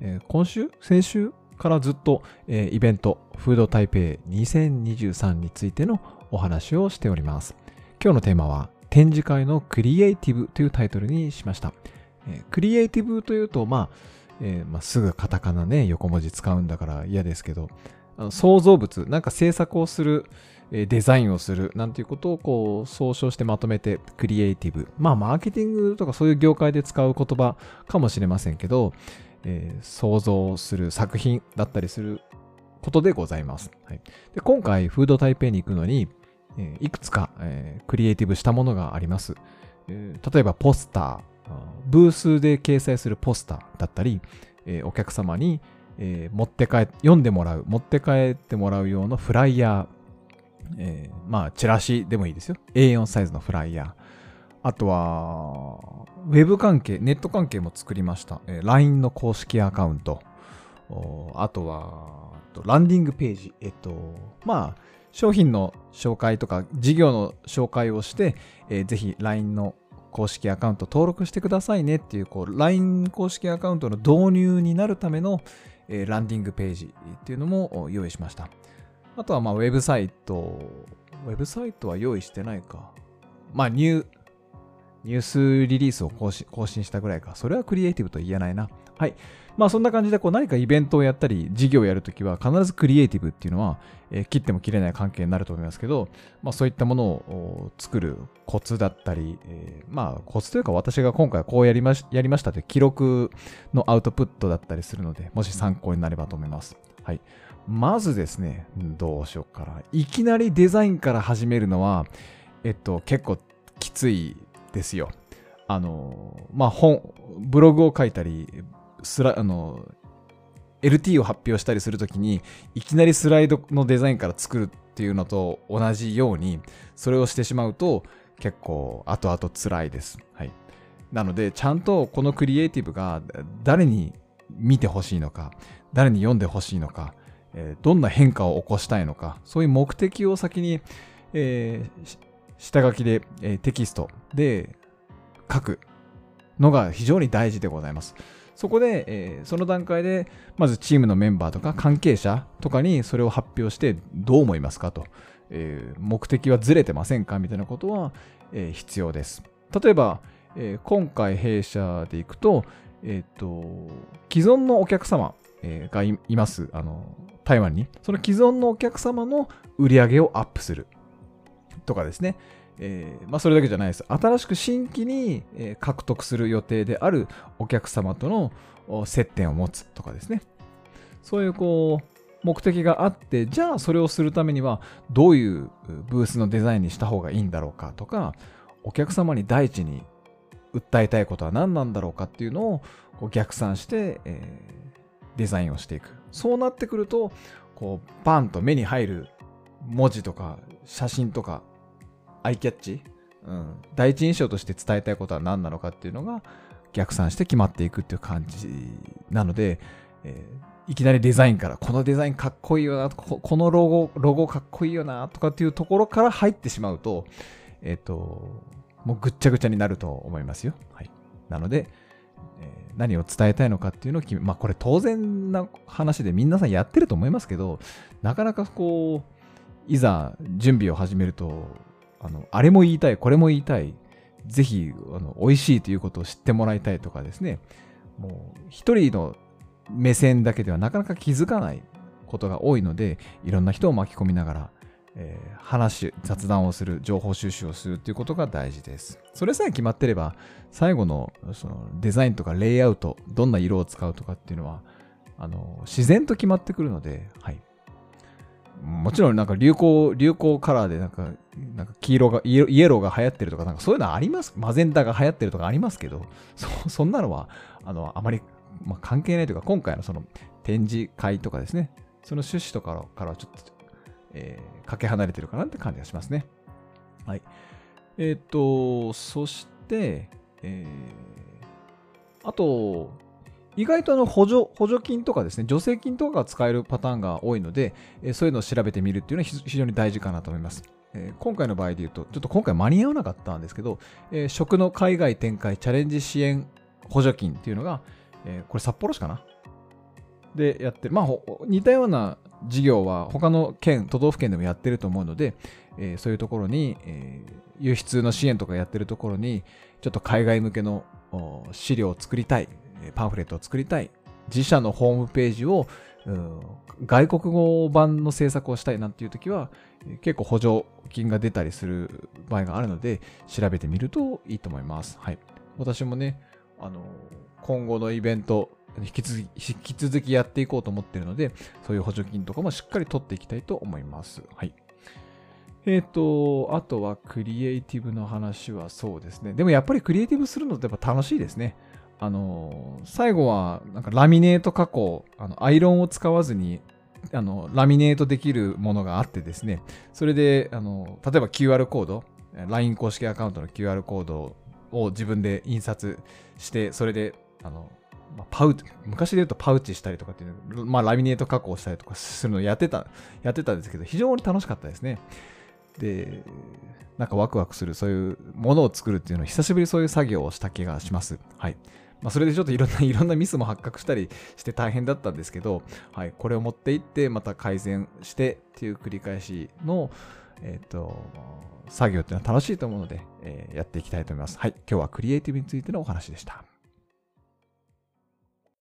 えー、今週先週からずっと、えー、イベントフード台北2023についてのお話をしております。今日のテーマは展示会のクリエイティブというタイトルにしました、えー、クリエイティブというとまあ、えー、まあ、すぐカタカナね横文字使うんだから嫌ですけどあの創造物なんか制作をするデザインをするなんていうことをこう総称してまとめてクリエイティブ。まあマーケティングとかそういう業界で使う言葉かもしれませんけど、えー、想像する作品だったりすることでございます。はい、で今回、フード台北に行くのに、えー、いくつか、えー、クリエイティブしたものがあります。えー、例えば、ポスター、ブースで掲載するポスターだったり、えお客様に、え持って帰読んでもらう、持って帰ってもらう用のフライヤー、えまあ、チラシでもいいですよ。A4 サイズのフライヤー。あとは、ウェブ関係、ネット関係も作りました。えー、LINE の公式アカウント。あとは、ランディングページ。えっと、まあ、商品の紹介とか事業の紹介をして、えー、ぜひ LINE の公式アカウント登録してくださいねっていう、こう、LINE 公式アカウントの導入になるための、えー、ランディングページっていうのも用意しました。あとは、まあ、ウェブサイト。ウェブサイトは用意してないか。まあ、ニュー、ニュースリリースを更新更新したぐらいか。それはクリエイティブと言えないな。はい。まあそんな感じでこう何かイベントをやったり事業をやるときは必ずクリエイティブっていうのは、えー、切っても切れない関係になると思いますけど、まあそういったものを作るコツだったり、えー、まあコツというか私が今回こうやりましやりましたという記録のアウトプットだったりするので、もし参考になればと思います。はい。まずですね、どうしようかな。いきなりデザインから始めるのは、えっと、結構きついですよ。あの、まあ、本、ブログを書いたり、スラ、あの、LT を発表したりするときに、いきなりスライドのデザインから作るっていうのと同じように、それをしてしまうと、結構後々辛いです。はい。なので、ちゃんとこのクリエイティブが誰に見てほしいのか、誰に読んでほしいのか、え、どんな変化を起こしたいのか、そういう目的を先に、えー、下書きで、えー、テキストで書くのが非常に大事でございます。そこで、えー、その段階で、まずチームのメンバーとか関係者とかにそれを発表してどう思いますか？と、えー、目的はずれてませんか？みたいなことは、えー、必要です。例えば、え今回弊社でいくと、えっ、と、既存のお客様、えがいます、あの、台湾に。その既存のお客様の売り上げをアップする。とかですね。えー、まあ、それだけじゃないです。新しく新規に、え獲得する予定であるお客様との接点を持つとかですね。そういうこう、目的があって、じゃあそれをするためにはどういうブースのデザインにした方がいいんだろうかとか、お客様に第一に訴えたいことは何なんだろうかっていうのをこう逆算して、えー、デザインをしていく。そうなってくると、こう、バンと目に入る文字とか写真とかアイキャッチ、うん、第一印象として伝えたいことは何なのかっていうのが逆算して決まっていくっていう感じなので、えー、いきなりデザインからこのデザインかっこいいよなこのロゴロゴかっこいいよなとかっていうところから入ってしまうとえっ、ー、ともうぐっちゃぐちゃになると思いますよ。はい、なので、えー、何を伝えたいのかっていうのを決め、まあこれ当然な話で皆さんやってると思いますけど、なかなかこう、いざ準備を始めると、あの、あれも言いたい、これも言いたい、ぜひ、あの、美味しいということを知ってもらいたいとかですね、もう、一人の目線だけではなかなか気づかないことが多いので、いろんな人を巻き込みながら、えー、話、雑談をする、情報収集をするっていうことが大事です。それさえ決まってれば、最後のそのデザインとかレイアウト、どんな色を使うとかっていうのは、あの、自然と決まってくるので、はい。もちろんなんか流行、流行カラーでなんか、なんか黄色が、イエローが流行ってるとか、なんかそういうのあります。マゼンダが流行ってるとかありますけど、そそんなのは、あの、あまりまあ、関係ないというか、今回のその展示会とかですね、その趣旨とかからはちょっと、えー、かけ離れてるかなって感じがしますね。はい。えっ、と、そして、えー、あと、意外とあの補助補助金とかですね、助成金とかが使えるパターンが多いので、え、そういうのを調べてみるっていうのは非常に大事かなと思います。え、今回の場合で言うと、ちょっと今回間に合わなかったんですけど、え、食の海外展開チャレンジ支援補助金っていうのが、えこれ札幌市かな？でやって。まあ、似たような事業は他の県、都道府県でもやってると思うので、えー、そういうところに、えー、輸出の支援とかやってるところに、ちょっと海外向けの資料を作りたい、パンフレットを作りたい、自社のホームページをうん外国語版の制作をしたいなんていう時は、結構補助金が出たりする場合があるので、調べてみるといいと思います。はい。私もね、あの、今後のイベント、引き続き引き続きやっていこうと思ってるので、そういう補助金とかもしっかり取っていきたいと思います。はい。えっ、ー、と、あとはクリエイティブの話はそうですね。でもやっぱりクリエイティブするのってやっぱ楽しいですね。あの、最後はなんかラミネート加工、あのアイロンを使わずにあのラミネートできるものがあってですね、それであの例えば QR コード、LINE 公式アカウントの QR コードを自分で印刷して、それであの、パウ昔で言うとパウチしたりとかっていう、まあ、ラミネート加工したりとかするのをやってた、やってたんですけど、非常に楽しかったですね。で、なんかワクワクする、そういうものを作るっていうのを久しぶりそういう作業をした気がします。はい。まあ、それでちょっといろんな、いろんなミスも発覚したりして大変だったんですけど、はい。これを持っていって、また改善してっていう繰り返しの、えっ、ー、と、作業っていうのは楽しいと思うので、えー、やっていきたいと思います。はい。今日はクリエイティブについてのお話でした。